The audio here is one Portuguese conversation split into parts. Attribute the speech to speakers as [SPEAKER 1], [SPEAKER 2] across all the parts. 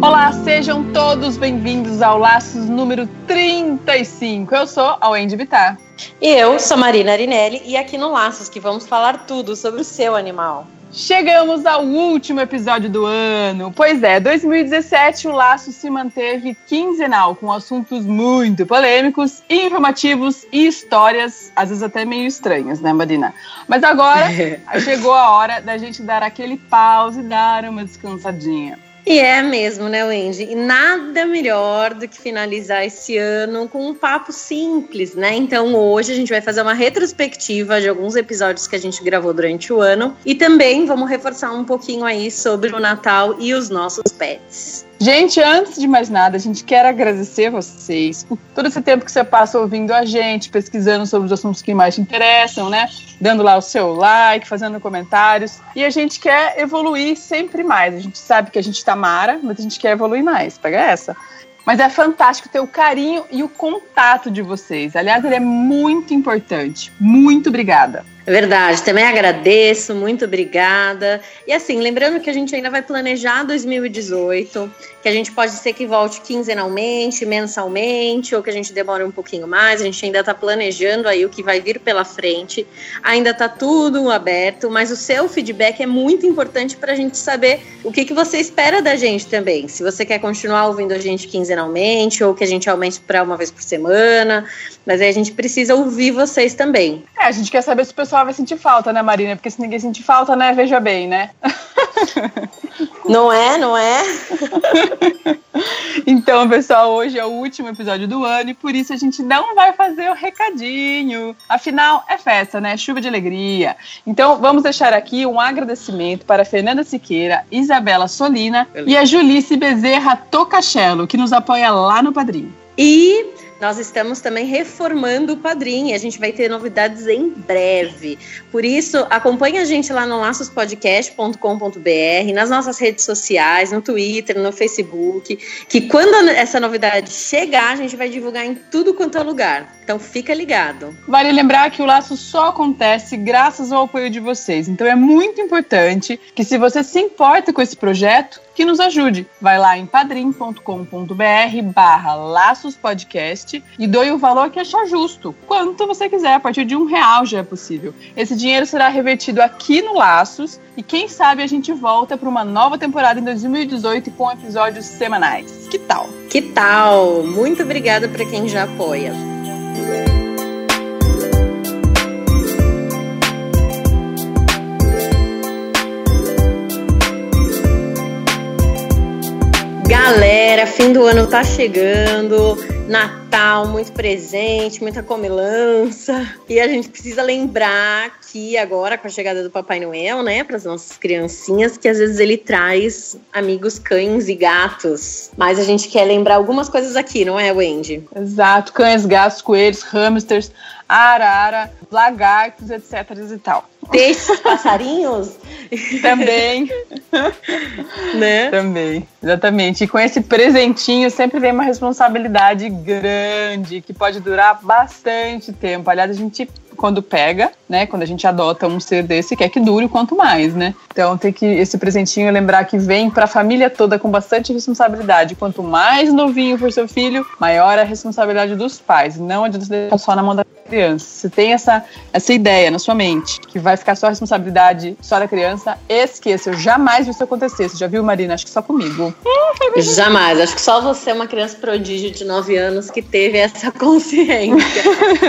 [SPEAKER 1] Olá, sejam todos bem-vindos ao Laços número 35. Eu sou a Wendy Bittar.
[SPEAKER 2] E eu sou Marina Arinelli e aqui no Laços que vamos falar tudo sobre o seu animal.
[SPEAKER 1] Chegamos ao último episódio do ano. Pois é, 2017 o Laço se manteve quinzenal, com assuntos muito polêmicos, informativos e histórias, às vezes até meio estranhas, né, Marina? Mas agora chegou a hora da gente dar aquele pause e dar uma descansadinha.
[SPEAKER 2] E é mesmo, né, Wendy? E nada melhor do que finalizar esse ano com um papo simples, né? Então hoje a gente vai fazer uma retrospectiva de alguns episódios que a gente gravou durante o ano e também vamos reforçar um pouquinho aí sobre o Natal e os nossos pets.
[SPEAKER 1] Gente, antes de mais nada, a gente quer agradecer vocês por todo esse tempo que você passa ouvindo a gente, pesquisando sobre os assuntos que mais te interessam, né? Dando lá o seu like, fazendo comentários. E a gente quer evoluir sempre mais. A gente sabe que a gente tá mara, mas a gente quer evoluir mais. Pega essa. Mas é fantástico ter o carinho e o contato de vocês. Aliás, ele é muito importante. Muito obrigada.
[SPEAKER 2] É verdade, também agradeço, muito obrigada. E assim, lembrando que a gente ainda vai planejar 2018, que a gente pode ser que volte quinzenalmente, mensalmente, ou que a gente demore um pouquinho mais. A gente ainda está planejando aí o que vai vir pela frente. Ainda está tudo aberto, mas o seu feedback é muito importante para a gente saber o que, que você espera da gente também. Se você quer continuar ouvindo a gente quinzenalmente, ou que a gente aumente para uma vez por semana. Mas aí a gente precisa ouvir vocês também.
[SPEAKER 1] É, a gente quer saber se o pessoal vai sentir falta, né, Marina? Porque se ninguém sentir falta, né, veja bem, né?
[SPEAKER 2] Não é, não é?
[SPEAKER 1] então, pessoal, hoje é o último episódio do ano e por isso a gente não vai fazer o recadinho. Afinal, é festa, né? Chuva de alegria. Então, vamos deixar aqui um agradecimento para Fernanda Siqueira, Isabela Solina Beleza. e a Julice Bezerra Tocachelo, que nos apoia lá no Padrinho.
[SPEAKER 2] E nós estamos também reformando o Padrim. A gente vai ter novidades em breve. Por isso, acompanhe a gente lá no laçospodcast.com.br, nas nossas redes sociais, no Twitter, no Facebook, que quando essa novidade chegar, a gente vai divulgar em tudo quanto é lugar. Então fica ligado.
[SPEAKER 1] Vale lembrar que o laço só acontece graças ao apoio de vocês. Então é muito importante que se você se importa com esse projeto, que nos ajude. Vai lá em padrim.com.br barra laços podcast e doe o valor que achar justo. Quanto você quiser, a partir de um real já é possível. Esse dinheiro será revertido aqui no Laços e quem sabe a gente volta para uma nova temporada em 2018 com episódios semanais. Que tal?
[SPEAKER 2] Que tal? Muito obrigada para quem já apoia. Galera, fim do ano tá chegando, Natal, muito presente, muita comilança. E a gente precisa lembrar que agora, com a chegada do Papai Noel, né, para as nossas criancinhas, que às vezes ele traz amigos cães e gatos. Mas a gente quer lembrar algumas coisas aqui, não é, Wendy?
[SPEAKER 1] Exato, cães, gatos, coelhos, hamsters, arara, lagartos, etc. e tal.
[SPEAKER 2] Peixes, passarinhos?
[SPEAKER 1] Também. né? Também, exatamente. E com esse presentinho sempre vem uma responsabilidade grande, que pode durar bastante tempo. Aliás, a gente quando pega, né? Quando a gente adota um ser desse, quer que dure quanto mais, né? Então tem que esse presentinho lembrar que vem para a família toda com bastante responsabilidade. Quanto mais novinho for seu filho, maior a responsabilidade dos pais. Não adianta deixar só na mão da criança. Se tem essa, essa ideia na sua mente que vai ficar só a responsabilidade só da criança, esqueça. Eu jamais vi isso acontecer. Você já viu, Marina? Acho que só comigo.
[SPEAKER 2] Jamais. Acho que só você é uma criança prodígio de 9 anos que teve essa consciência.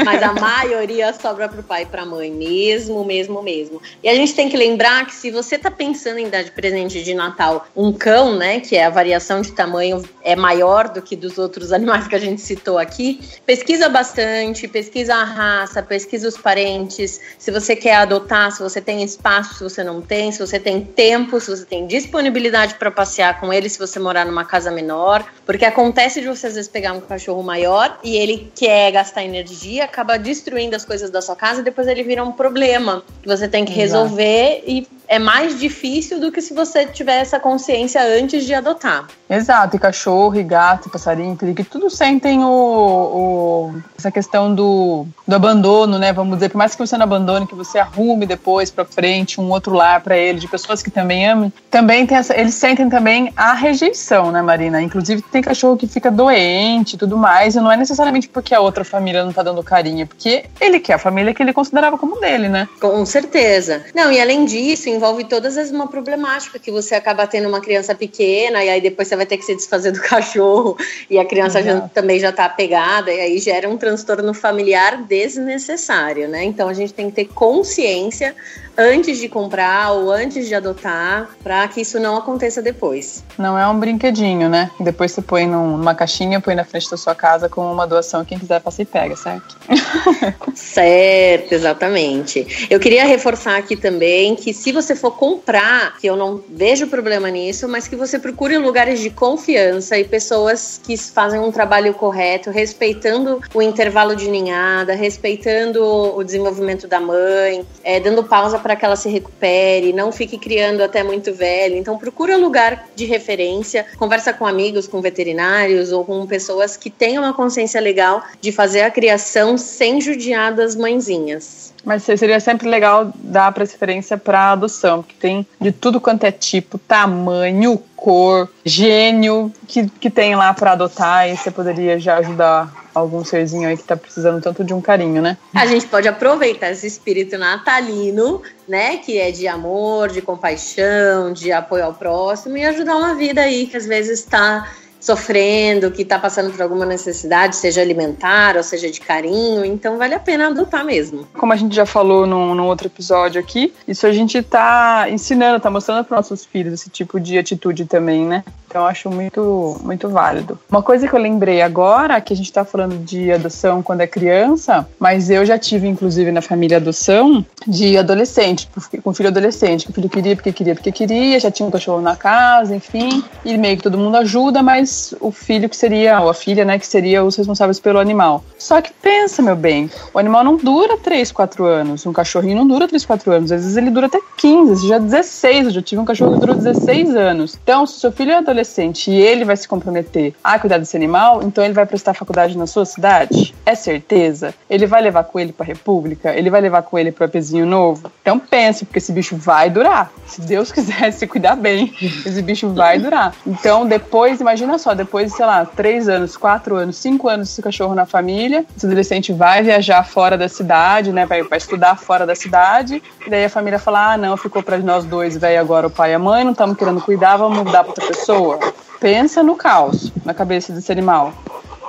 [SPEAKER 2] Mas a maioria sobra pro pai e pra mãe. Mesmo, mesmo, mesmo. E a gente tem que lembrar que se você tá pensando em dar de presente de Natal um cão, né? Que é a variação de tamanho é maior do que dos outros animais que a gente citou aqui, pesquisa bastante, pesquisa a raça, pesquisa os parentes, se você quer adotar, se você tem espaço, se você não tem, se você tem tempo, se você tem disponibilidade para passear com ele, se você morar numa casa menor, porque acontece de você às vezes pegar um cachorro maior e ele quer gastar energia, acaba destruindo as coisas da sua casa e depois ele vira um problema que você tem que resolver Exato. e é mais difícil do que se você tiver essa consciência antes de adotar.
[SPEAKER 1] Exato, e cachorro, e gato, e passarinho, que tudo sentem o, o, essa questão do, do abandono, né? Vamos dizer, por mais que você não abandone, que você arrume depois para frente um outro lar para ele, de pessoas que também amam, também tem essa, eles sentem também a rejeição, né, Marina? Inclusive tem cachorro que fica doente e tudo mais, e não é necessariamente porque a outra família não tá dando carinho, é porque ele quer a família que ele considerava como dele, né?
[SPEAKER 2] Com certeza. Não, e além disso, envolve todas as uma problemática que você acaba tendo uma criança pequena e aí depois você vai ter que se desfazer do cachorro e a criança já, também já está apegada e aí gera um transtorno familiar desnecessário, né? Então a gente tem que ter consciência antes de comprar ou antes de adotar, para que isso não aconteça depois.
[SPEAKER 1] Não é um brinquedinho, né? Depois você põe numa caixinha, põe na frente da sua casa como uma doação, quem quiser passa e pega, certo?
[SPEAKER 2] certo, exatamente. Eu queria reforçar aqui também que se você for comprar, que eu não vejo problema nisso, mas que você procure lugares de confiança e pessoas que fazem um trabalho correto, respeitando o intervalo de ninhada, respeitando o desenvolvimento da mãe, é, dando pausa para que ela se recupere, não fique criando até muito velho. Então procura lugar de referência, conversa com amigos, com veterinários ou com pessoas que tenham uma consciência legal de fazer a criação sem judiar das mãezinhas.
[SPEAKER 1] Mas seria sempre legal dar preferência para adoção, porque tem de tudo quanto é tipo, tamanho, cor, gênio que, que tem lá para adotar e você poderia já ajudar algum serzinho aí que tá precisando tanto de um carinho, né?
[SPEAKER 2] A gente pode aproveitar esse espírito natalino, né, que é de amor, de compaixão, de apoio ao próximo e ajudar uma vida aí que às vezes está sofrendo, que está passando por alguma necessidade, seja alimentar ou seja de carinho, então vale a pena adotar mesmo.
[SPEAKER 1] Como a gente já falou num, num outro episódio aqui, isso a gente está ensinando, está mostrando para nossos filhos esse tipo de atitude também, né? Então acho muito, muito válido. Uma coisa que eu lembrei agora, que a gente está falando de adoção quando é criança, mas eu já tive, inclusive, na família adoção de adolescente, com filho adolescente, que o filho queria porque queria porque queria, já tinha um cachorro na casa, enfim, e meio que todo mundo ajuda, mas o filho que seria, ou a filha, né, que seria os responsáveis pelo animal. Só que pensa, meu bem, o animal não dura 3, 4 anos, um cachorrinho não dura 3, 4 anos, às vezes ele dura até 15, já 16, eu já tive um cachorro que durou 16 anos. Então, se seu filho é adolescente, e ele vai se comprometer a cuidar desse animal, então ele vai prestar faculdade na sua cidade? É certeza? Ele vai levar com ele para a República? Ele vai levar com ele para o Apezinho Novo? Então pense, porque esse bicho vai durar. Se Deus quiser se cuidar bem, esse bicho vai durar. Então depois, imagina só, depois de, sei lá, três anos, quatro anos, cinco anos esse cachorro na família, esse adolescente vai viajar fora da cidade, né? Vai, vai estudar fora da cidade, e daí a família fala: ah, não, ficou para nós dois, velho, agora o pai e a mãe, não estamos querendo cuidar, vamos mudar para outra pessoa. Pensa no caos na cabeça desse animal.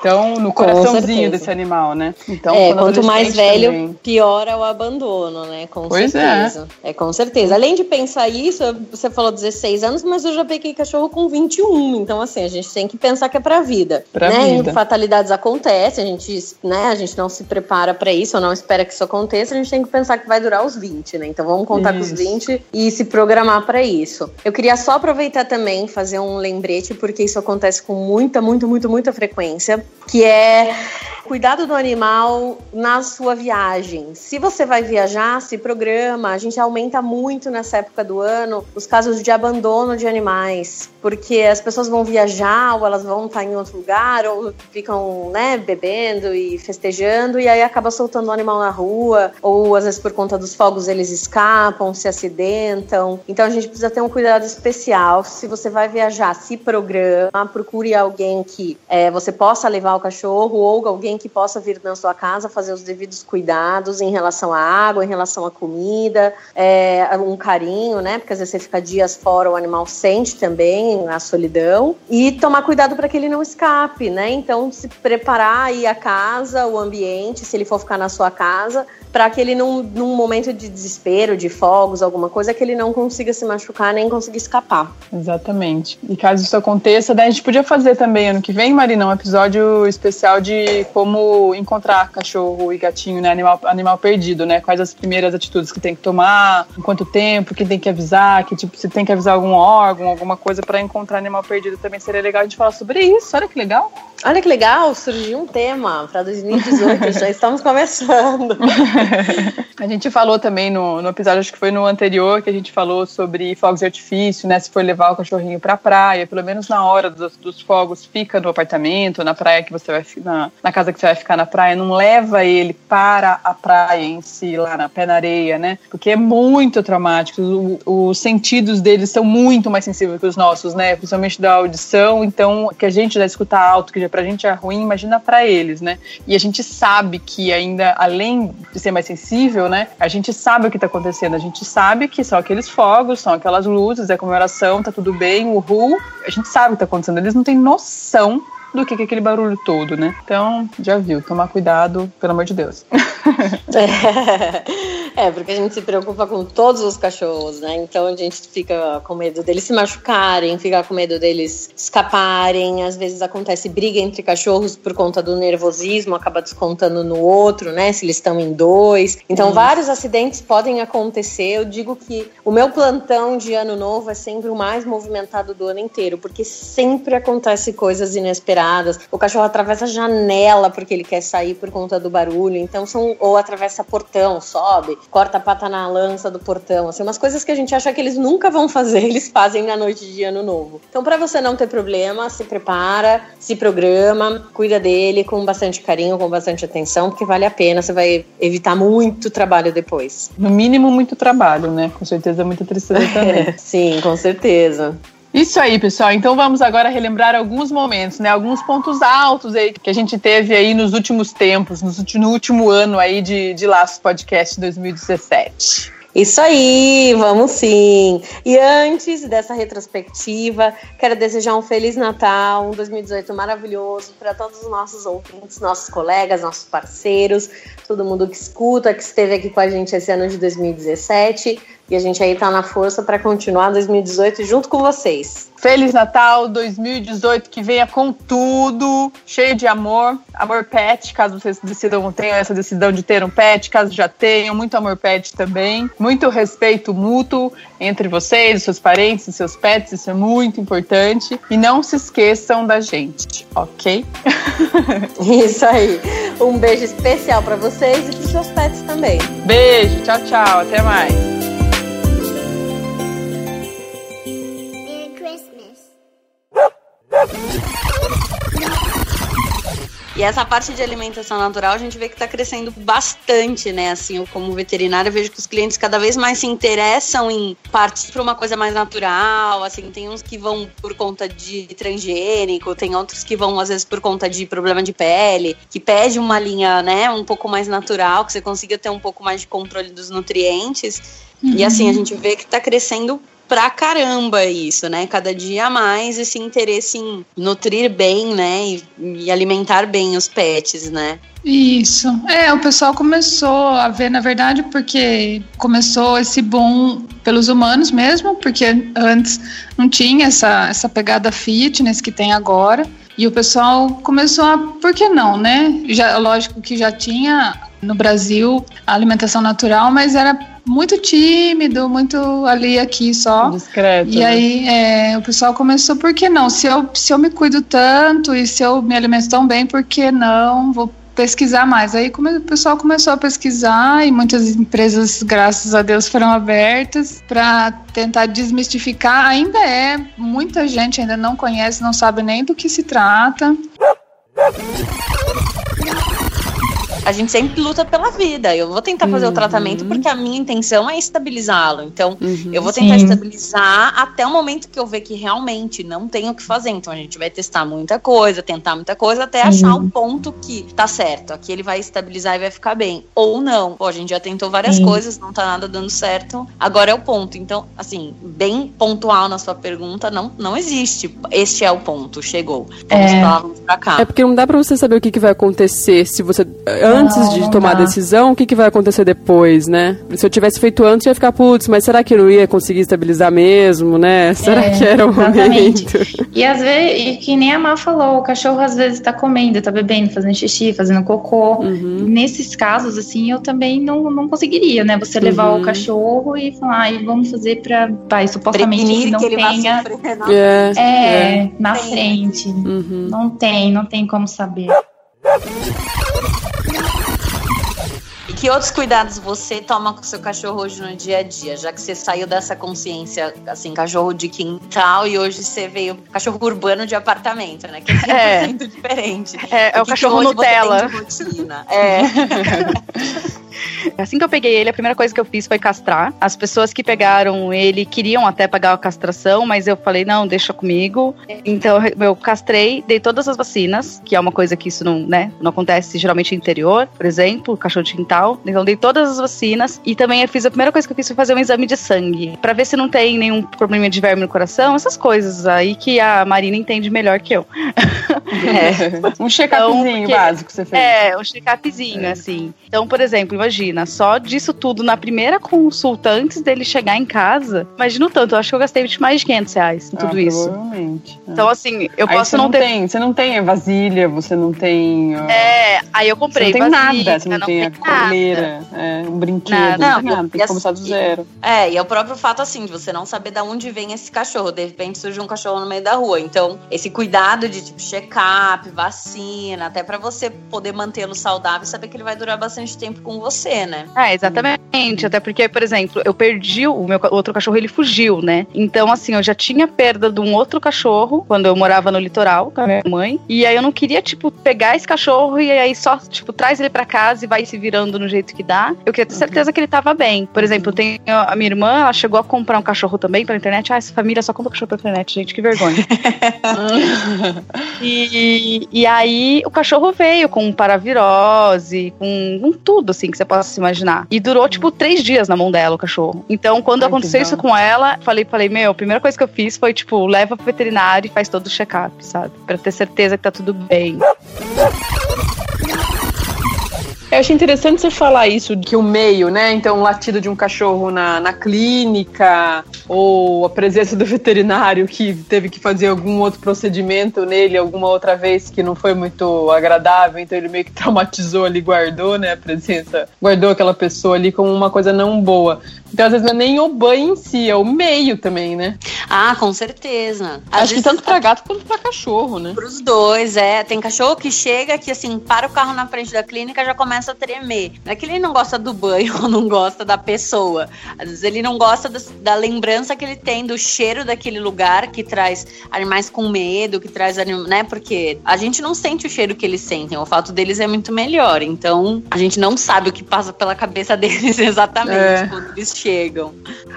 [SPEAKER 1] Então, no coraçãozinho desse animal, né? Então,
[SPEAKER 2] é, quanto mais velho, também... pior é o abandono, né? Com pois é. certeza. É. é, com certeza. Além de pensar isso, você falou 16 anos, mas eu já peguei cachorro com 21. Então, assim, a gente tem que pensar que é pra vida. Pra né? vida. Fatalidades acontecem, a gente, né, a gente não se prepara para isso, ou não espera que isso aconteça, a gente tem que pensar que vai durar os 20, né? Então, vamos contar isso. com os 20 e se programar para isso. Eu queria só aproveitar também, fazer um lembrete, porque isso acontece com muita, muito, muito, muita frequência que é cuidado do animal na sua viagem. Se você vai viajar, se programa. A gente aumenta muito nessa época do ano os casos de abandono de animais, porque as pessoas vão viajar ou elas vão estar em outro lugar ou ficam, né, bebendo e festejando e aí acaba soltando o animal na rua ou às vezes por conta dos fogos eles escapam, se acidentam. Então a gente precisa ter um cuidado especial. Se você vai viajar, se programa, procure alguém que é, você possa levar o cachorro ou alguém que possa vir na sua casa fazer os devidos cuidados em relação à água, em relação à comida, é, um carinho, né? Porque às vezes você fica dias fora, o animal sente também a solidão. E tomar cuidado para que ele não escape, né? Então, se preparar aí a casa, o ambiente, se ele for ficar na sua casa, para que ele, num, num momento de desespero, de fogos, alguma coisa, que ele não consiga se machucar nem consiga escapar.
[SPEAKER 1] Exatamente. E caso isso aconteça, a gente podia fazer também ano que vem, Marina, um episódio especial de como como encontrar cachorro e gatinho, né? Animal, animal perdido, né? Quais as primeiras atitudes que tem que tomar, em quanto tempo, quem tem que avisar, que tipo, se tem que avisar algum órgão, alguma coisa para encontrar animal perdido também seria legal a gente falar sobre isso. Olha que legal.
[SPEAKER 2] Olha que legal, surgiu um tema para 2018, já estamos começando.
[SPEAKER 1] a gente falou também no, no episódio, acho que foi no anterior, que a gente falou sobre fogos de artifício, né? Se for levar o cachorrinho pra praia, pelo menos na hora dos, dos fogos, fica no apartamento, na praia que você vai na, na casa que você vai ficar na praia, não leva ele para a praia em si, lá na pé na areia, né? Porque é muito traumático. O, os sentidos deles são muito mais sensíveis que os nossos, né? Principalmente da audição. Então, que a gente já escuta alto, que já pra gente é ruim, imagina para eles, né? E a gente sabe que ainda, além de ser mais sensível, né? A gente sabe o que tá acontecendo, a gente sabe que são aqueles fogos, são aquelas luzes, é comemoração, tá tudo bem, uhul. A gente sabe o que tá acontecendo, eles não têm noção do que, que é aquele barulho todo, né? Então, já viu, tomar cuidado, pelo amor de Deus.
[SPEAKER 2] é, porque a gente se preocupa com todos os cachorros, né? Então a gente fica com medo deles se machucarem, fica com medo deles escaparem. Às vezes acontece briga entre cachorros por conta do nervosismo, acaba descontando no outro, né? Se eles estão em dois. Então Isso. vários acidentes podem acontecer. Eu digo que o meu plantão de ano novo é sempre o mais movimentado do ano inteiro, porque sempre acontece coisas inesperadas. O cachorro atravessa a janela porque ele quer sair por conta do barulho. Então são ou atravessa portão, sobe, corta a pata na lança do portão, assim, umas coisas que a gente acha que eles nunca vão fazer, eles fazem na noite de ano novo. Então, para você não ter problema, se prepara, se programa, cuida dele com bastante carinho, com bastante atenção, porque vale a pena, você vai evitar muito trabalho depois.
[SPEAKER 1] No mínimo, muito trabalho, né? Com certeza, muita tristeza também.
[SPEAKER 2] Sim, com certeza.
[SPEAKER 1] Isso aí, pessoal. Então vamos agora relembrar alguns momentos, né? Alguns pontos altos aí que a gente teve aí nos últimos tempos, no último ano aí de, de Laços Podcast 2017.
[SPEAKER 2] Isso aí, vamos sim. E antes dessa retrospectiva, quero desejar um feliz Natal, um 2018 maravilhoso para todos os nossos ouvintes, nossos colegas, nossos parceiros, todo mundo que escuta, que esteve aqui com a gente esse ano de 2017. E a gente aí tá na força para continuar 2018 junto com vocês.
[SPEAKER 1] Feliz Natal 2018, que venha com tudo, cheio de amor, amor pet, caso vocês decidam, tenham essa decisão de ter um pet, caso já tenham, muito amor pet também, muito respeito mútuo entre vocês, seus parentes e seus pets, isso é muito importante. E não se esqueçam da gente, ok?
[SPEAKER 2] Isso aí. Um beijo especial para vocês e para seus pets também.
[SPEAKER 1] Beijo, tchau, tchau, até mais.
[SPEAKER 2] E essa parte de alimentação natural a gente vê que está crescendo bastante, né? Assim, eu como veterinária vejo que os clientes cada vez mais se interessam em partir para uma coisa mais natural. Assim, tem uns que vão por conta de transgênico, tem outros que vão às vezes por conta de problema de pele, que pede uma linha, né, um pouco mais natural, que você consiga ter um pouco mais de controle dos nutrientes. Uhum. E assim, a gente vê que está crescendo pra caramba isso, né? Cada dia mais esse interesse em nutrir bem, né? E, e alimentar bem os pets, né?
[SPEAKER 3] Isso. É, o pessoal começou a ver, na verdade, porque começou esse boom pelos humanos mesmo, porque antes não tinha essa, essa pegada fitness que tem agora. E o pessoal começou a, por que não, né? Já, lógico que já tinha no Brasil a alimentação natural, mas era muito tímido, muito ali aqui só.
[SPEAKER 1] Discreto.
[SPEAKER 3] E né? aí é, o pessoal começou, por que não? Se eu, se eu me cuido tanto e se eu me alimento tão bem, por que não? Vou pesquisar mais. Aí o pessoal começou a pesquisar e muitas empresas, graças a Deus, foram abertas para tentar desmistificar. Ainda é, muita gente ainda não conhece, não sabe nem do que se trata
[SPEAKER 2] a gente sempre luta pela vida. Eu vou tentar fazer uhum. o tratamento porque a minha intenção é estabilizá-lo. Então, uhum, eu vou tentar sim. estabilizar até o momento que eu ver que realmente não tenho o que fazer. Então, a gente vai testar muita coisa, tentar muita coisa, até achar o ponto que tá certo. Aqui ele vai estabilizar e vai ficar bem. Ou não. Pô, a gente já tentou várias sim. coisas, não tá nada dando certo. Agora é o ponto. Então, assim, bem pontual na sua pergunta, não, não existe. Este é o ponto, chegou. Vamos é. pra lá, vamos pra cá.
[SPEAKER 4] É porque não dá pra você saber o que, que vai acontecer se você antes de tomar a decisão, o que, que vai acontecer depois, né? Se eu tivesse feito antes, eu ia ficar, putz, mas será que eu não ia conseguir estabilizar mesmo, né? Será é, que era o exatamente. momento?
[SPEAKER 5] E às vezes, e que nem a Má falou, o cachorro às vezes tá comendo, tá bebendo, fazendo xixi, fazendo cocô. Uhum. Nesses casos, assim, eu também não, não conseguiria, né? Você levar uhum. o cachorro e falar, e vamos fazer pra, pai, supostamente Prevenir não que tenha. É, é, é, na tem. frente. Uhum. Não tem, não tem como saber.
[SPEAKER 2] Que outros cuidados você toma com o seu cachorro hoje no dia a dia? Já que você saiu dessa consciência, assim, cachorro de quintal e hoje você veio cachorro urbano de apartamento, né? Que é 100% é. diferente.
[SPEAKER 1] É, é o cachorro Nutella.
[SPEAKER 6] É. Assim que eu peguei ele, a primeira coisa que eu fiz foi castrar. As pessoas que pegaram ele queriam até pagar a castração, mas eu falei, não, deixa comigo. Então eu castrei, dei todas as vacinas, que é uma coisa que isso não, né, não acontece geralmente no interior, por exemplo, cachorro de quintal. Então dei todas as vacinas e também eu fiz, a primeira coisa que eu fiz foi fazer um exame de sangue, para ver se não tem nenhum problema de verme no coração, essas coisas aí que a Marina entende melhor que eu.
[SPEAKER 1] É. um check-upzinho então, básico você fez.
[SPEAKER 6] É, um check-upzinho, é. assim. Então, por exemplo, imagina, só disso tudo na primeira consulta, antes dele chegar em casa, imagina o tanto, eu acho que eu gastei mais de 500 reais em tudo ah, isso.
[SPEAKER 1] Provavelmente.
[SPEAKER 6] Então, assim, eu
[SPEAKER 1] aí
[SPEAKER 6] posso
[SPEAKER 1] não,
[SPEAKER 6] não ter.
[SPEAKER 1] Tem, você não tem vasilha, você não tem.
[SPEAKER 6] É, aí eu comprei.
[SPEAKER 1] Você não
[SPEAKER 6] tem
[SPEAKER 1] vasilha, nada, você não, não tem, a coleira, é, um brinquedo, nada. não, tem nada, tem que começar do zero.
[SPEAKER 2] É, e é o próprio fato, assim, de você não saber de onde vem esse cachorro. De repente surge um cachorro no meio da rua. Então, esse cuidado de, tipo, check-up, vacina, até para você poder mantê-lo saudável e saber que ele vai durar bastante tempo com você, né?
[SPEAKER 6] É, exatamente. Até porque, por exemplo, eu perdi o meu outro cachorro, ele fugiu, né? Então, assim, eu já tinha perda de um outro cachorro quando eu morava no litoral com a minha mãe. E aí eu não queria, tipo, pegar esse cachorro e aí só, tipo, traz ele para casa e vai se virando no jeito que dá. Eu queria ter certeza que ele tava bem. Por exemplo, tem a minha irmã, ela chegou a comprar um cachorro também pela internet. Ah, essa família só compra cachorro pela internet, gente, que vergonha. e, e aí o cachorro veio com paravirose, com, com tudo, assim, que você possa se imaginar. E durou, tipo, três dias na mão dela, o cachorro. Então, quando Ai, aconteceu isso com ela, falei, falei, meu, a primeira coisa que eu fiz foi, tipo, leva pro veterinário e faz todo o check-up, sabe? Pra ter certeza que tá tudo bem.
[SPEAKER 1] Eu achei interessante você falar isso, que o meio, né? Então, o latido de um cachorro na, na clínica, ou a presença do veterinário que teve que fazer algum outro procedimento nele alguma outra vez que não foi muito agradável, então ele meio que traumatizou ali, guardou, né? A presença, guardou aquela pessoa ali como uma coisa não boa. Então, às vezes, não é nem o banho em si, é o meio também, né?
[SPEAKER 2] Ah, com certeza.
[SPEAKER 1] Às Acho que tanto pra gato quanto pra cachorro, né?
[SPEAKER 2] Pros dois, é. Tem cachorro que chega, que assim, para o carro na frente da clínica já começa a tremer. Não é que ele não gosta do banho ou não gosta da pessoa. Às vezes ele não gosta da, da lembrança que ele tem do cheiro daquele lugar que traz animais com medo, que traz né? Porque a gente não sente o cheiro que eles sentem. O fato deles é muito melhor. Então, a gente não sabe o que passa pela cabeça deles exatamente é. quando eles chegam.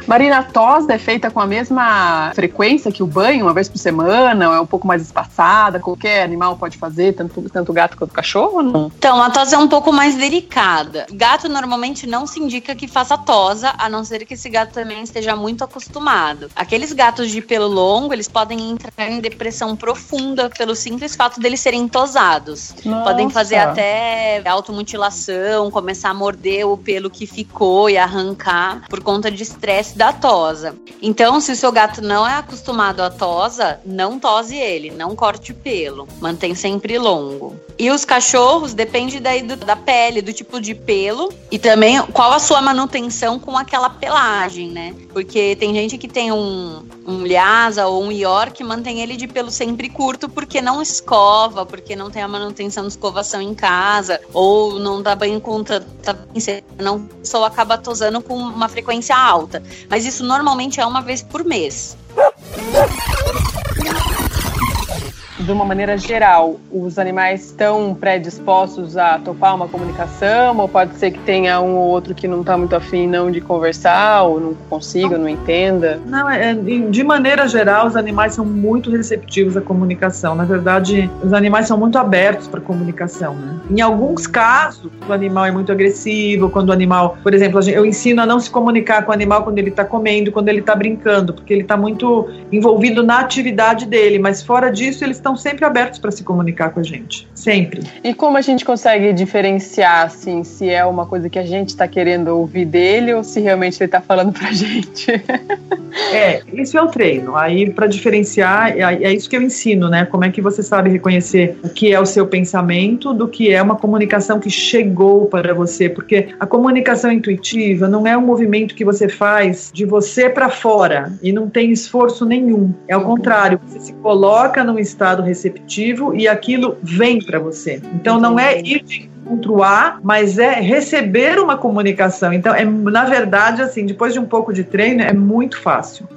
[SPEAKER 1] Marina, a tos é feita com a mesma frequência que o banho, uma vez por semana, ou é um pouco mais espaçada? Qualquer animal pode fazer, tanto, tanto gato quanto cachorro não?
[SPEAKER 2] Então, a tos é um pouco mais delicada. Gato normalmente não se indica que faça tosa, a não ser que esse gato também esteja muito acostumado. Aqueles gatos de pelo longo, eles podem entrar em depressão profunda pelo simples fato deles serem tosados. Nossa. Podem fazer até automutilação, começar a morder o pelo que ficou e arrancar por conta de estresse da tosa. Então, se o seu gato não é acostumado à tosa, não tose ele, não corte o pelo, mantém sempre longo. E os cachorros depende daí do, da pele, do tipo de pelo e também qual a sua manutenção com aquela pelagem, né? Porque tem gente que tem um, um Lhasa ou um York mantém ele de pelo sempre curto porque não escova, porque não tem a manutenção de escovação em casa ou não dá banho com não só acaba tosando com uma frequência alta. Mas isso normalmente é uma vez por mês
[SPEAKER 1] de uma maneira geral, os animais estão predispostos a topar uma comunicação? Ou pode ser que tenha um ou outro que não está muito afim não de conversar, ou não consiga, não entenda?
[SPEAKER 7] Não, é, de maneira geral, os animais são muito receptivos à comunicação. Na verdade, os animais são muito abertos para comunicação. Né? Em alguns casos, o animal é muito agressivo, quando o animal, por exemplo, eu ensino a não se comunicar com o animal quando ele está comendo, quando ele está brincando, porque ele está muito envolvido na atividade dele, mas fora disso, eles estão estão sempre abertos para se comunicar com a gente. Sempre.
[SPEAKER 1] E como a gente consegue diferenciar, assim, se é uma coisa que a gente está querendo ouvir dele ou se realmente ele está falando para a gente?
[SPEAKER 7] é, isso é o treino. Aí, para diferenciar, é, é isso que eu ensino, né? Como é que você sabe reconhecer o que é o seu pensamento do que é uma comunicação que chegou para você, porque a comunicação intuitiva não é um movimento que você faz de você para fora e não tem esforço nenhum. É ao contrário, você se coloca num estado receptivo e aquilo vem para você. Então não é ir de encontro A, mas é receber uma comunicação. Então, é, na verdade, assim, depois de um pouco de treino, é muito fácil.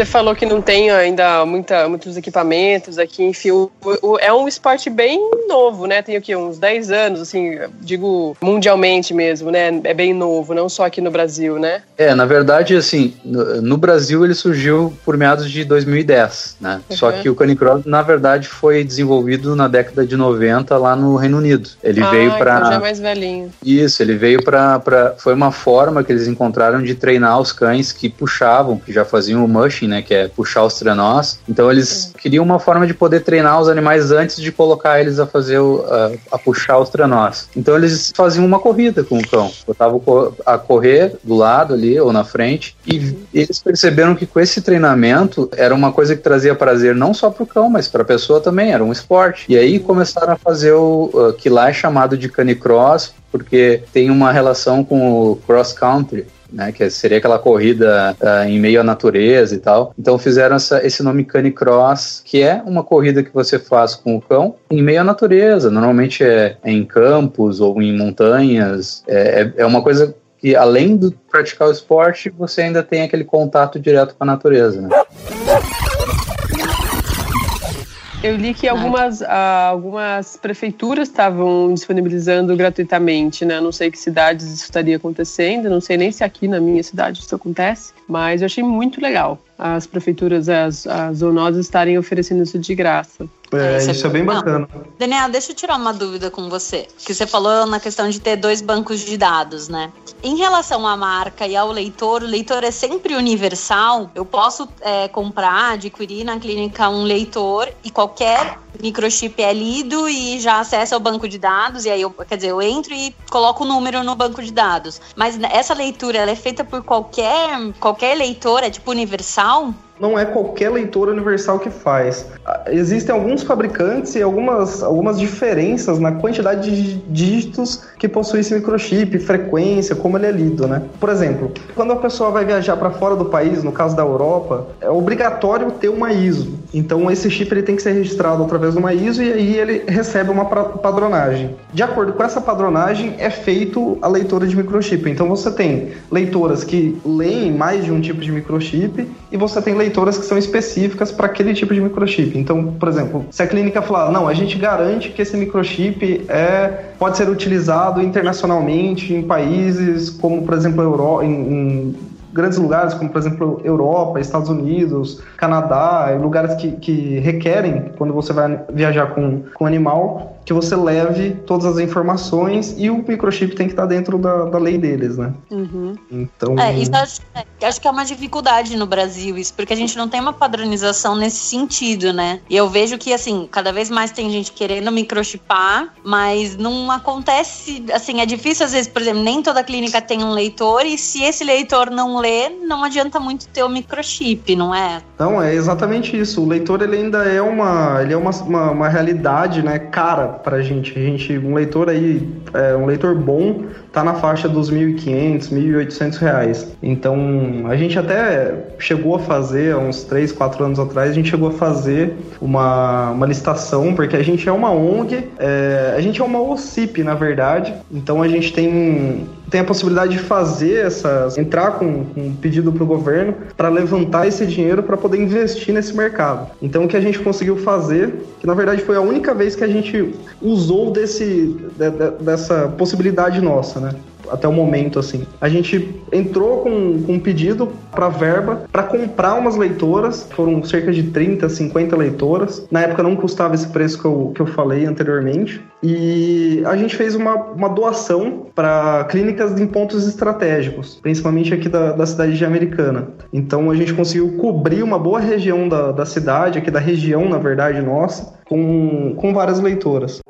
[SPEAKER 1] Você falou que não tem ainda muita, muitos equipamentos aqui, enfim, o, o, é um esporte bem novo, né? Tem aqui uns 10 anos, assim, digo mundialmente mesmo, né? É bem novo, não só aqui no Brasil, né?
[SPEAKER 8] É, na verdade, assim, no, no Brasil ele surgiu por meados de 2010, né? Uhum. Só que o canicross, na verdade, foi desenvolvido na década de 90 lá no Reino Unido. Ele ah, veio para
[SPEAKER 1] então já é mais velhinho.
[SPEAKER 8] Isso, ele veio para foi uma forma que eles encontraram de treinar os cães que puxavam, que já faziam o mushing, né, que é puxar os trenós. Então eles queriam uma forma de poder treinar os animais antes de colocar eles a fazer o, a, a, puxar os trenós. Então eles faziam uma corrida com o cão, botavam a correr do lado ali ou na frente e eles perceberam que com esse treinamento era uma coisa que trazia prazer não só para o cão, mas para a pessoa também, era um esporte. E aí começaram a fazer o que lá é chamado de canicross, porque tem uma relação com o cross country, né, que seria aquela corrida uh, em meio à natureza e tal. Então fizeram essa, esse nome Canicross, que é uma corrida que você faz com o cão em meio à natureza. Normalmente é, é em campos ou em montanhas. É, é, é uma coisa que além do praticar o esporte, você ainda tem aquele contato direto com a natureza. Né?
[SPEAKER 1] Eu li que algumas, ah, algumas prefeituras estavam disponibilizando gratuitamente, né? Não sei que cidades isso estaria acontecendo, não sei nem se aqui na minha cidade isso acontece, mas eu achei muito legal as prefeituras, as, as zoonoses estarem oferecendo isso de graça.
[SPEAKER 9] É, isso, é isso é, bem bacana.
[SPEAKER 2] Daniel, deixa eu tirar uma dúvida com você. Que você falou na questão de ter dois bancos de dados, né? Em relação à marca e ao leitor, o leitor é sempre universal. Eu posso é, comprar, adquirir na clínica um leitor e qualquer microchip é lido e já acessa o banco de dados. E aí, eu, quer dizer, eu entro e coloco o número no banco de dados. Mas essa leitura, ela é feita por qualquer, qualquer leitor? É tipo universal?
[SPEAKER 9] Não é qualquer leitor universal que faz. Ah, existem alguns fabricantes e algumas, algumas diferenças na quantidade de dígitos que possui esse microchip, frequência, como ele é lido, né? Por exemplo, quando a pessoa vai viajar para fora do país, no caso da Europa, é obrigatório ter uma ISO. Então esse chip ele tem que ser registrado através de uma ISO e aí ele recebe uma padronagem. De acordo com essa padronagem é feito a leitura de microchip. Então você tem leitoras que leem mais de um tipo de microchip e você tem leitoras leitoras que são específicas para aquele tipo de microchip. Então, por exemplo, se a clínica falar, não, a gente garante que esse microchip é, pode ser utilizado internacionalmente em países como, por exemplo, Euro, em, em grandes lugares, como por exemplo Europa, Estados Unidos, Canadá, lugares que, que requerem, quando você vai viajar com, com animal, que você leve todas as informações e o microchip tem que estar dentro da, da lei deles, né?
[SPEAKER 2] Uhum. Então. É, isso acho, é, acho que é uma dificuldade no Brasil, isso, porque a gente não tem uma padronização nesse sentido, né? E eu vejo que, assim, cada vez mais tem gente querendo microchipar, mas não acontece, assim, é difícil às vezes, por exemplo, nem toda clínica tem um leitor, e se esse leitor não lê, não adianta muito ter o microchip, não é?
[SPEAKER 9] Não, é exatamente isso. O leitor, ele ainda é uma, ele é uma, uma, uma realidade, né, cara para gente. A gente, um leitor aí, é, um leitor bom, tá na faixa dos 1.500, 1.800 reais. Então, a gente até chegou a fazer, há uns 3, 4 anos atrás, a gente chegou a fazer uma, uma licitação, porque a gente é uma ONG, é, a gente é uma OCIP, na verdade. Então, a gente tem tem a possibilidade de fazer essas, entrar com, com um pedido para o governo para levantar esse dinheiro para poder investir nesse mercado. Então o que a gente conseguiu fazer, que na verdade foi a única vez que a gente usou desse, de, de, dessa possibilidade nossa, né? até o momento, assim. A gente entrou com, com um pedido para verba para comprar umas leitoras, foram cerca de 30, 50 leitoras. Na época não custava esse preço que eu, que eu falei anteriormente. E a gente fez uma, uma doação para clínicas em pontos estratégicos, principalmente aqui da, da cidade de Americana. Então a gente conseguiu cobrir uma boa região da, da cidade, aqui da região, na verdade, nossa, com, com várias leitoras.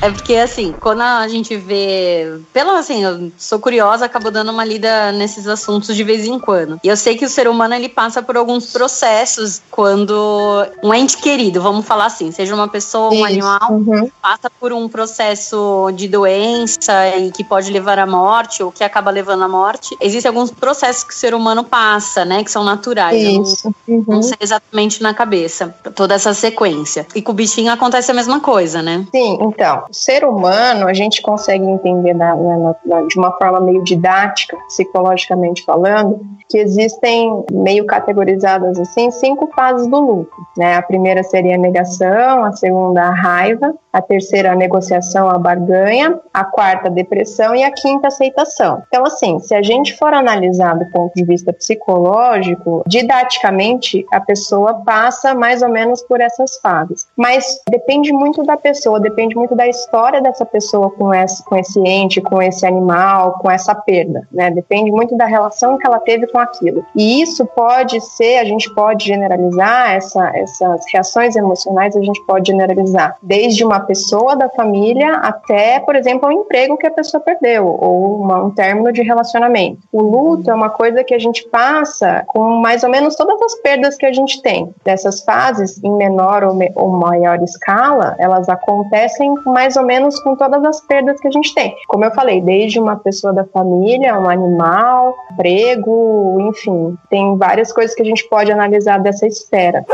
[SPEAKER 2] É porque, assim, quando a gente vê. Pelo assim, eu sou curiosa, acabo dando uma lida nesses assuntos de vez em quando. E eu sei que o ser humano ele passa por alguns processos quando um ente querido, vamos falar assim, seja uma pessoa, um Isso. animal, uhum. passa por um processo de doença e que pode levar à morte, ou que acaba levando à morte. Existem alguns processos que o ser humano passa, né? Que são naturais. Isso. Não, uhum. não sei exatamente na cabeça. Toda essa sequência. E com o bichinho acontece a mesma coisa, né?
[SPEAKER 10] Sim, então ser humano, a gente consegue entender de uma forma meio didática, psicologicamente falando, que existem meio categorizadas assim cinco fases do luto. Né? A primeira seria a negação, a segunda a raiva, a terceira a negociação, a barganha, a quarta a depressão e a quinta a aceitação. Então, assim, se a gente for analisar do ponto de vista psicológico, didaticamente a pessoa passa mais ou menos por essas fases. Mas depende muito da pessoa, depende muito da história dessa pessoa com esse, com esse ente, com esse animal, com essa perda, né? Depende muito da relação que ela teve com aquilo. E isso pode ser, a gente pode generalizar essa, essas reações emocionais, a gente pode generalizar desde uma pessoa da família até, por exemplo, um emprego que a pessoa perdeu ou uma, um término de relacionamento. O luto é uma coisa que a gente passa com mais ou menos todas as perdas que a gente tem. Dessas fases, em menor ou, me, ou maior escala, elas acontecem mais ou menos com todas as perdas que a gente tem. Como eu falei, desde uma pessoa da família, um animal, emprego, enfim, tem várias coisas que a gente pode analisar dessa esfera.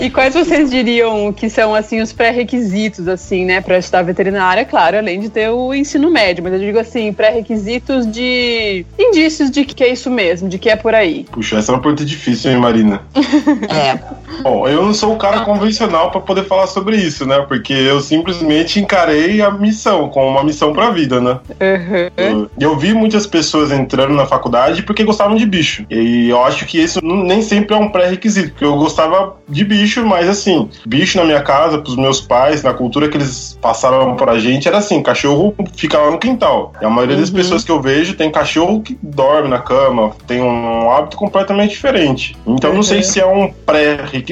[SPEAKER 1] E quais vocês diriam que são assim os pré-requisitos assim, né, para estudar veterinária, claro, além de ter o ensino médio, mas eu digo assim, pré-requisitos de indícios de que é isso mesmo, de que é por aí.
[SPEAKER 11] Puxa, essa é uma pergunta difícil, hein, Marina?
[SPEAKER 2] é.
[SPEAKER 11] Bom, eu não sou o cara convencional para poder falar sobre isso, né? Porque eu simplesmente encarei a missão como uma missão para a vida, né? Uhum. Eu, eu vi muitas pessoas entrando na faculdade porque gostavam de bicho. E eu acho que isso nem sempre é um pré-requisito, porque eu gostava de bicho mas assim, bicho na minha casa, pros meus pais, na cultura que eles passaram pra gente, era assim: cachorro fica lá no quintal. E a maioria uhum. das pessoas que eu vejo tem cachorro que dorme na cama, tem um hábito completamente diferente. Então uhum. não sei uhum. se é um pré-requisito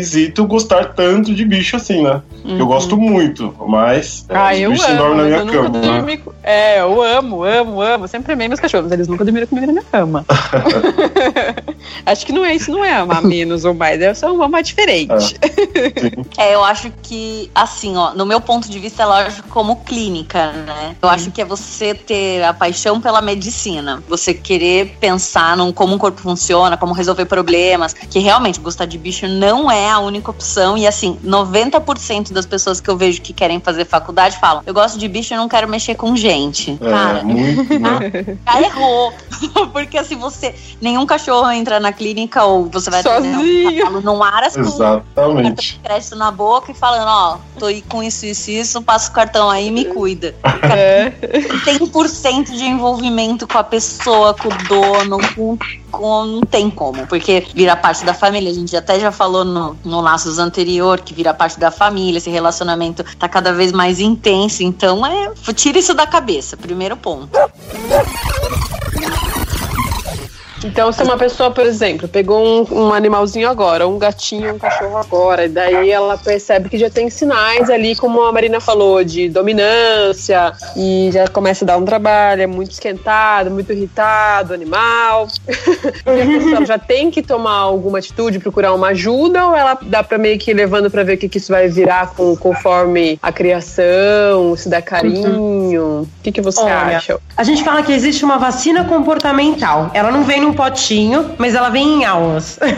[SPEAKER 11] gostar tanto de bicho assim, né? Uhum. Eu gosto muito, mas
[SPEAKER 1] é, ah, os bichos amo, dormem na minha cama. Né? É, eu amo, amo, amo. Sempre amei meus cachorros, eles nunca dormiram comigo na minha cama. Acho que não é isso, não é amar menos ou mais, é só um amar diferente.
[SPEAKER 2] É, eu acho que, assim, ó, no meu ponto de vista, é lógico como clínica, né? Eu acho que é você ter a paixão pela medicina, você querer pensar num como um corpo funciona, como resolver problemas, que realmente gostar de bicho não é a única opção. E assim, 90% das pessoas que eu vejo que querem fazer faculdade falam: eu gosto de bicho e não quero mexer com gente.
[SPEAKER 11] É, cara, muito, né?
[SPEAKER 2] cara errou. Porque assim, você. Nenhum cachorro entra na clínica ou você vai
[SPEAKER 1] Sozinho.
[SPEAKER 2] um num ar
[SPEAKER 11] Exatamente
[SPEAKER 2] cartão crédito na boca e falando, ó, tô aí com isso, isso, isso, passa o cartão aí e me cuida. É. 100% de envolvimento com a pessoa, com o dono, com, com. Não tem como, porque vira parte da família. A gente até já falou no, no Laços anterior que vira parte da família, esse relacionamento tá cada vez mais intenso. Então, é. Tira isso da cabeça, primeiro ponto.
[SPEAKER 1] Então, se uma pessoa, por exemplo, pegou um, um, animalzinho agora, um gatinho, um cachorro agora, e daí ela percebe que já tem sinais ali, como a Marina falou, de dominância, e já começa a dar um trabalho, é muito esquentado, muito irritado, animal. ela já tem que tomar alguma atitude, procurar uma ajuda, ou ela dá pra meio que ir levando pra ver o que, que isso vai virar com, conforme a criação, se dá carinho? O que, que você Olha, acha?
[SPEAKER 12] A gente fala que existe uma vacina comportamental. Ela não vem no em potinho, mas ela vem em aulas.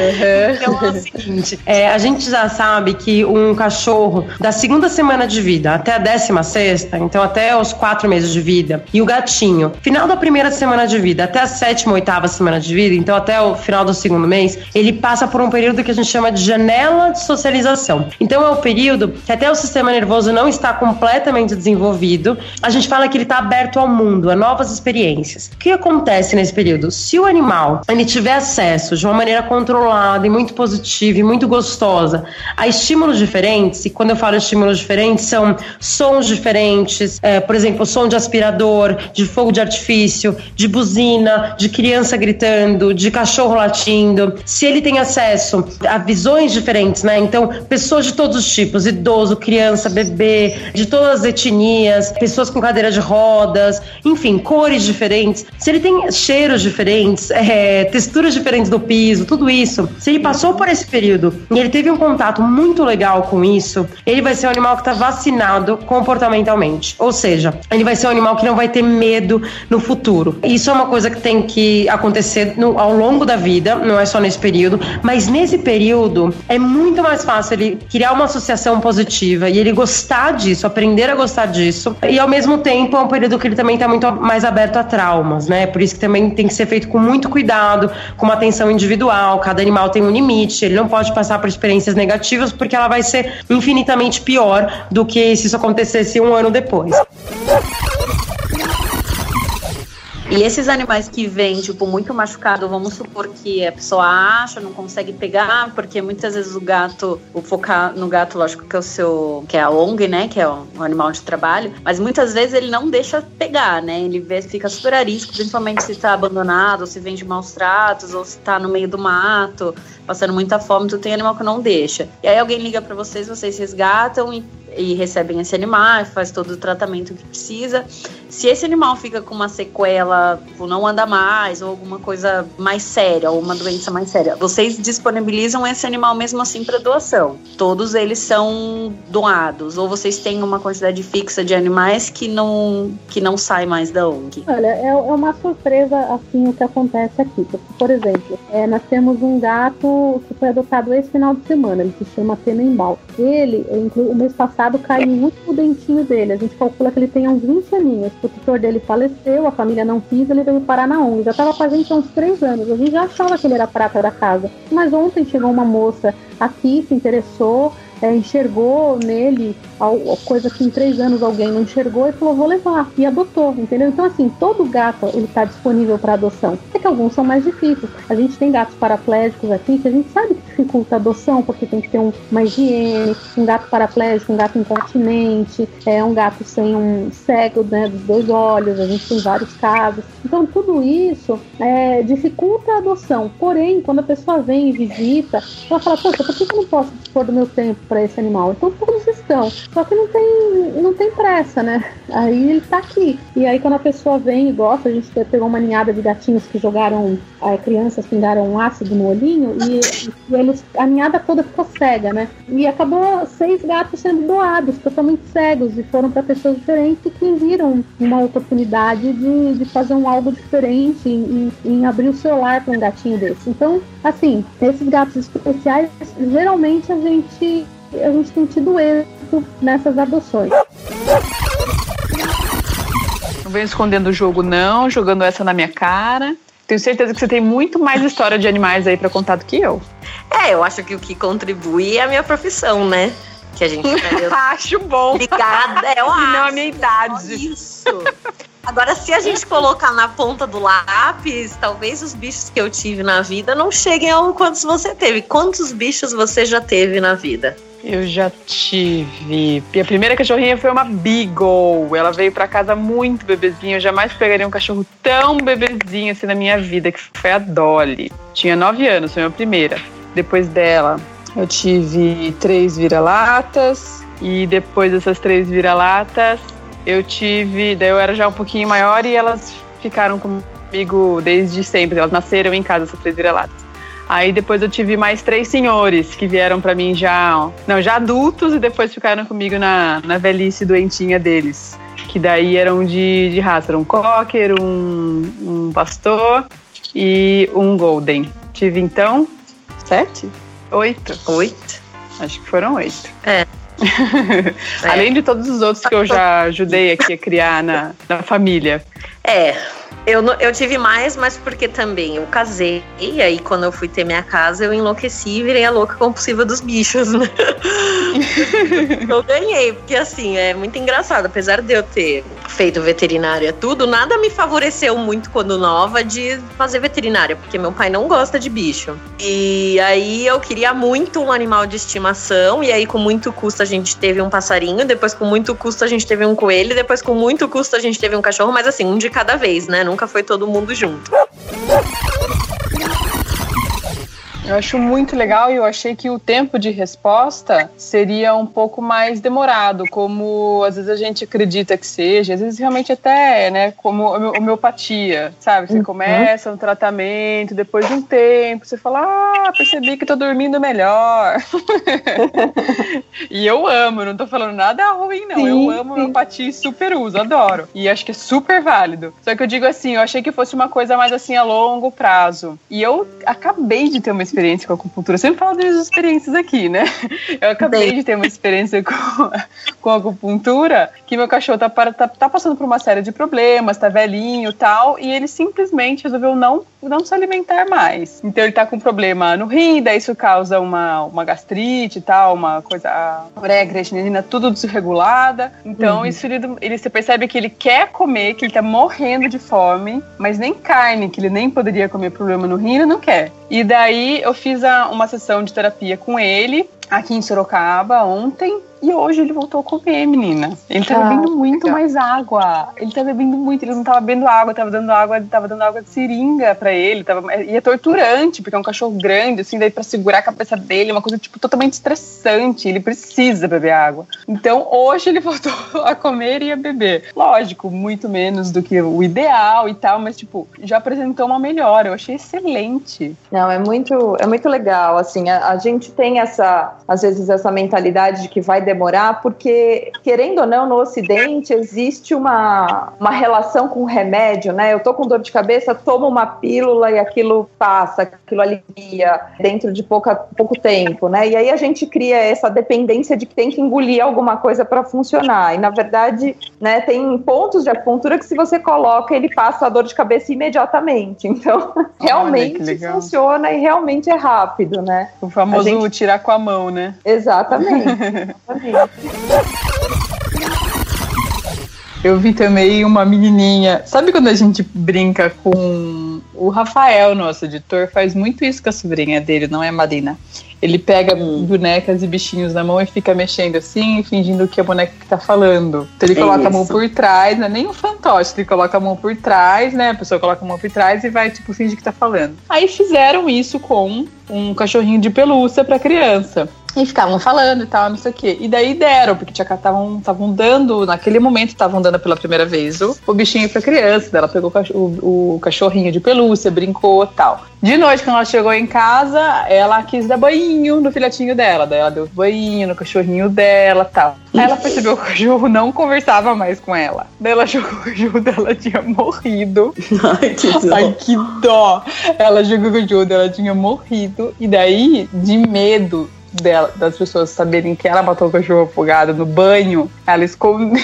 [SPEAKER 12] Uhum. então é o seguinte: é, a gente já sabe que um cachorro da segunda semana de vida até a décima sexta, então até os quatro meses de vida, e o gatinho, final da primeira semana de vida até a sétima, oitava semana de vida, então até o final do segundo mês, ele passa por um período que a gente chama de janela de socialização. Então é o período que até o sistema nervoso não está completamente desenvolvido. A gente fala que ele está aberto ao mundo, a novas experiências. O que acontece nesse período? Se o animal ele tiver acesso de uma maneira controlada e muito positiva e muito gostosa a estímulos diferentes, e quando eu falo estímulos diferentes, são sons diferentes, é, por exemplo, som de aspirador, de fogo de artifício, de buzina, de criança gritando, de cachorro latindo. Se ele tem acesso a visões diferentes, né? Então, pessoas de todos os tipos, idoso, criança, bebê, de todas as etnias, pessoas com cadeira de rodas, enfim, cores diferentes. Se ele tem cheiros diferentes, é, texturas diferentes do piso, tudo isso, se ele passou por esse período e ele teve um contato muito legal com isso, ele vai ser um animal que está vacinado comportamentalmente. Ou seja, ele vai ser um animal que não vai ter medo no futuro. Isso é uma coisa que tem que acontecer no, ao longo da vida, não é só nesse período, mas nesse período é muito mais fácil ele criar uma associação positiva e ele gostar disso, aprender a gostar disso. E ao mesmo tempo é um período que ele também está muito mais aberto a traumas, né? Por isso que também tem que ser feito com muito cuidado, com uma atenção individual. Cada animal tem um limite, ele não pode passar por experiências negativas porque ela vai ser infinitamente pior do que se isso acontecesse um ano depois.
[SPEAKER 2] E esses animais que vêm, tipo, muito machucado, vamos supor que a pessoa acha, não consegue pegar, porque muitas vezes o gato, o focar no gato, lógico que é o seu, que é a ONG, né, que é o, animal de trabalho, mas muitas vezes ele não deixa pegar, né, ele vê, fica super arisco, principalmente se tá abandonado, ou se vem de maus tratos, ou se tá no meio do mato, passando muita fome, tu tem animal que não deixa. E aí alguém liga para vocês, vocês resgatam e e recebem esse animal, faz todo o tratamento que precisa. Se esse animal fica com uma sequela, tipo, não anda mais, ou alguma coisa mais séria, ou uma doença mais séria, vocês disponibilizam esse animal mesmo assim para doação. Todos eles são doados, ou vocês têm uma quantidade fixa de animais que não, que não sai mais da ONG?
[SPEAKER 13] Olha, é, é uma surpresa assim o que acontece aqui. Por exemplo, é, nós temos um gato que foi adotado esse final de semana, ele se chama Tenembal. Ele, o mês passado, passado caiu o último dentinho dele. A gente calcula que ele tem uns 20 aninhos. O tutor dele faleceu, a família não quis, ele veio parar na ONG. Já estava com a gente há uns 3 anos. A gente já achava que ele era prata da casa. Mas ontem chegou uma moça aqui, se interessou, é, enxergou nele coisa que em três anos alguém não enxergou e falou, vou levar, e adotou, entendeu? Então, assim, todo gato ele está disponível para adoção. É que alguns são mais difíceis. A gente tem gatos paraplégicos aqui que a gente sabe que dificulta a adoção, porque tem que ter um, uma higiene, um gato paraplégico, um gato incontinente, é um gato sem um cego né, dos dois olhos, a gente tem vários casos. Então, tudo isso é, dificulta a adoção. Porém, quando a pessoa vem e visita, ela fala, poxa, por que eu não posso dispor do meu tempo para esse animal? Então, todos estão. Só que não tem, não tem pressa, né? Aí ele tá aqui. E aí quando a pessoa vem e gosta, a gente pegou uma ninhada de gatinhos que jogaram, é, crianças pingaram um ácido no olhinho e, e, eles, a ninhada toda ficou cega, né? E acabou seis gatos sendo doados, totalmente cegos, e foram para pessoas diferentes que viram uma oportunidade de, de fazer um algo diferente em, em abrir o celular para um gatinho desse. Então, assim, esses gatos especiais, geralmente a gente a gente tem tido êxito nessas adoções.
[SPEAKER 1] Não vem escondendo o jogo, não, jogando essa na minha cara. Tenho certeza que você tem muito mais história de animais aí para contar do que eu.
[SPEAKER 2] É, eu acho que o que contribui é a minha profissão, né? Que a gente
[SPEAKER 1] acho bom.
[SPEAKER 2] Obrigada, é o
[SPEAKER 1] Não a minha idade.
[SPEAKER 2] Isso. Agora, se a gente colocar na ponta do lápis, talvez os bichos que eu tive na vida não cheguem ao quantos você teve. Quantos bichos você já teve na vida?
[SPEAKER 1] Eu já tive. Minha primeira cachorrinha foi uma Beagle. Ela veio para casa muito bebezinha. Eu jamais pegaria um cachorro tão bebezinho assim na minha vida, que foi a Dolly. Tinha nove anos, foi a minha primeira. Depois dela, eu tive três vira-latas. E depois dessas três vira-latas, eu tive. Daí eu era já um pouquinho maior e elas ficaram comigo desde sempre. Elas nasceram em casa, essas três vira-latas. Aí depois eu tive mais três senhores que vieram para mim já, não, já adultos e depois ficaram comigo na, na velhice doentinha deles. Que daí eram de, de raça, era um cocker, um, um pastor e um Golden. Tive então sete? Oito.
[SPEAKER 2] Oito.
[SPEAKER 1] Acho que foram oito.
[SPEAKER 2] É.
[SPEAKER 1] Além de todos os outros que eu já ajudei aqui a criar na, na família.
[SPEAKER 2] É, eu, eu tive mais, mas porque também eu casei, e aí quando eu fui ter minha casa, eu enlouqueci e virei a louca compulsiva dos bichos, né? eu ganhei, porque assim, é muito engraçado, apesar de eu ter feito veterinária tudo, nada me favoreceu muito quando nova de fazer veterinária, porque meu pai não gosta de bicho. E aí eu queria muito um animal de estimação, e aí com muito custo a gente teve um passarinho, depois com muito custo a gente teve um coelho, depois com muito custo a gente teve um cachorro, mas assim, um de cada vez, né? Nunca foi todo mundo junto.
[SPEAKER 1] Eu acho muito legal e eu achei que o tempo de resposta seria um pouco mais demorado, como às vezes a gente acredita que seja, às vezes realmente até é, né, como homeopatia, sabe? Você uhum. começa um tratamento, depois de um tempo, você fala, ah, percebi que tô dormindo melhor. e eu amo, não tô falando nada ruim, não. Sim, eu amo sim. homeopatia e super uso, adoro. E acho que é super válido. Só que eu digo assim, eu achei que fosse uma coisa mais assim a longo prazo. E eu acabei de ter uma experiência com acupuntura. Eu sempre falo das minhas experiências aqui, né? Eu acabei de ter uma experiência com, com acupuntura que meu cachorro tá, tá, tá passando por uma série de problemas, tá velhinho e tal, e ele simplesmente resolveu não, não se alimentar mais. Então ele tá com problema no rim, daí isso causa uma, uma gastrite e tal, uma coisa, a ureia, creatinina, tudo desregulada. Então uhum. isso ele, ele, você percebe que ele quer comer, que ele tá morrendo de fome, mas nem carne, que ele nem poderia comer problema no rim, ele não quer. E daí eu fiz a, uma sessão de terapia com ele aqui em Sorocaba ontem e hoje ele voltou a comer, menina. Ele tá ah, bebendo muito legal. mais água. Ele tá bebendo muito. Ele não tava bebendo água, tava dando água, tava dando água de seringa pra ele. Tava, e é torturante, porque é um cachorro grande, assim, daí pra segurar a cabeça dele, é uma coisa, tipo, totalmente estressante. Ele precisa beber água. Então, hoje ele voltou a comer e a beber. Lógico, muito menos do que o ideal e tal, mas, tipo, já apresentou uma melhora. Eu achei excelente.
[SPEAKER 10] Não, é muito, é muito legal, assim. A, a gente tem essa, às vezes, essa mentalidade de que vai demorar, porque, querendo ou não, no Ocidente existe uma, uma relação com o remédio, né? Eu tô com dor de cabeça, tomo uma pílula e aquilo passa, aquilo alivia dentro de pouca, pouco tempo, né? E aí a gente cria essa dependência de que tem que engolir alguma coisa para funcionar. E na verdade, né, tem pontos de acupuntura que se você coloca, ele passa a dor de cabeça imediatamente. Então, realmente funciona e realmente é rápido, né?
[SPEAKER 1] O famoso gente... tirar com a mão, né?
[SPEAKER 10] Exatamente.
[SPEAKER 1] Eu vi também uma menininha. Sabe quando a gente brinca com o Rafael, nosso editor, faz muito isso com a sobrinha dele, não é a Marina? Ele pega hum. bonecas e bichinhos na mão e fica mexendo assim, fingindo que é a boneca que tá falando. Então ele é coloca isso. a mão por trás, não é nem um fantoche, ele coloca a mão por trás, né? A pessoa coloca a mão por trás e vai, tipo, fingir que tá falando. Aí fizeram isso com um cachorrinho de pelúcia pra criança. E ficavam falando e tal, não sei o quê. E daí deram, porque estavam dando, naquele momento estavam dando pela primeira vez o, o bichinho pra criança. Ela pegou o, o, cachorrinho de pelúcia, brincou e tal. De noite, quando ela chegou em casa, ela quis dar banho no filhotinho dela. Daí ela deu banho no cachorrinho dela tal. Aí ela percebeu que o cachorro não conversava mais com ela. Daí ela achou que o cachorro dela tinha morrido. Ai, que dó. Ai, que dó. Ela achou que o cachorro dela tinha morrido. E daí, de medo dela, das pessoas saberem que ela matou o cachorro afogado no banho, ela escondeu.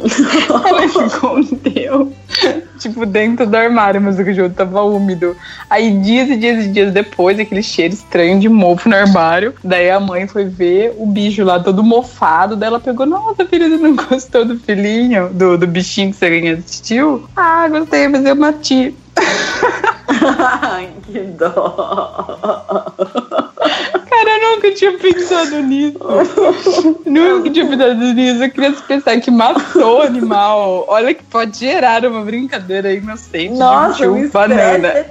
[SPEAKER 1] ela escondeu, tipo, dentro do armário, mas o cachorro tava úmido. Aí, dias e dias e dias depois, aquele cheiro estranho de mofo no armário. Daí a mãe foi ver o bicho lá todo mofado. Daí ela pegou: Nossa, filha, você não gostou do filhinho, do, do bichinho que você assistiu? Ah, gostei, mas eu matei.
[SPEAKER 2] Ai, que dó.
[SPEAKER 1] Nunca tinha pensado nisso. nunca tinha pensado nisso. Eu queria pensar que matou o animal. Olha que pode gerar uma brincadeira inocente.
[SPEAKER 2] Nossa, um banana.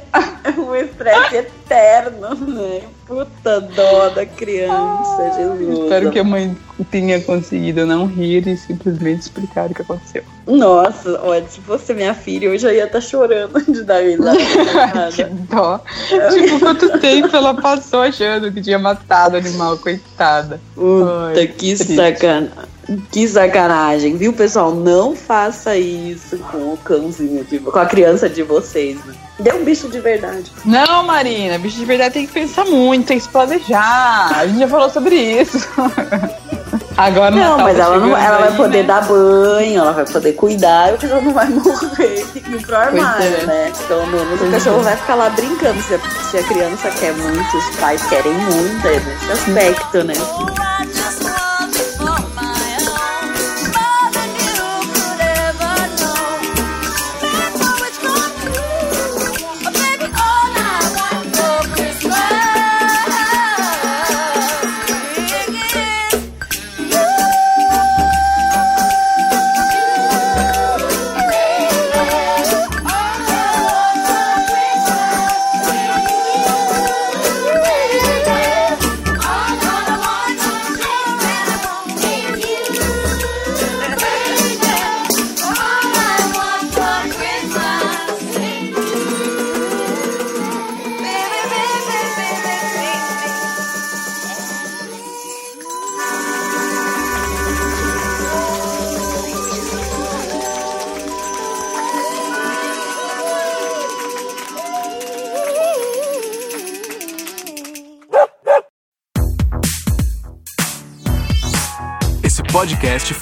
[SPEAKER 2] um estresse eterno, né? Puta dó da criança, ah, Jesus.
[SPEAKER 1] Espero que a mãe tenha conseguido não rir e simplesmente explicar o que aconteceu.
[SPEAKER 2] Nossa, olha, se fosse minha filha, eu já ia estar tá chorando de dar risada.
[SPEAKER 1] que dó. tipo, quanto tempo ela passou achando que tinha matado o animal, coitada.
[SPEAKER 2] Puta, Ai, que sacanagem. Que sacanagem, viu, pessoal? Não faça isso com o cãozinho, de, com a criança de vocês. Né?
[SPEAKER 14] Deu um bicho de verdade.
[SPEAKER 1] Não, Marina, bicho de verdade tem que pensar muito, tem que se planejar. A gente já falou sobre isso. Agora
[SPEAKER 2] não,
[SPEAKER 1] Natal
[SPEAKER 2] mas
[SPEAKER 1] tá
[SPEAKER 2] ela, não, ela
[SPEAKER 1] aí,
[SPEAKER 2] vai poder
[SPEAKER 1] né?
[SPEAKER 2] dar banho, ela vai poder cuidar, porque ela não vai morrer pro armário,
[SPEAKER 1] é.
[SPEAKER 2] né? Pelo menos o cachorro
[SPEAKER 1] é.
[SPEAKER 2] vai ficar lá brincando. Se a, se a criança quer muito, os pais querem muito, é nesse aspecto, né?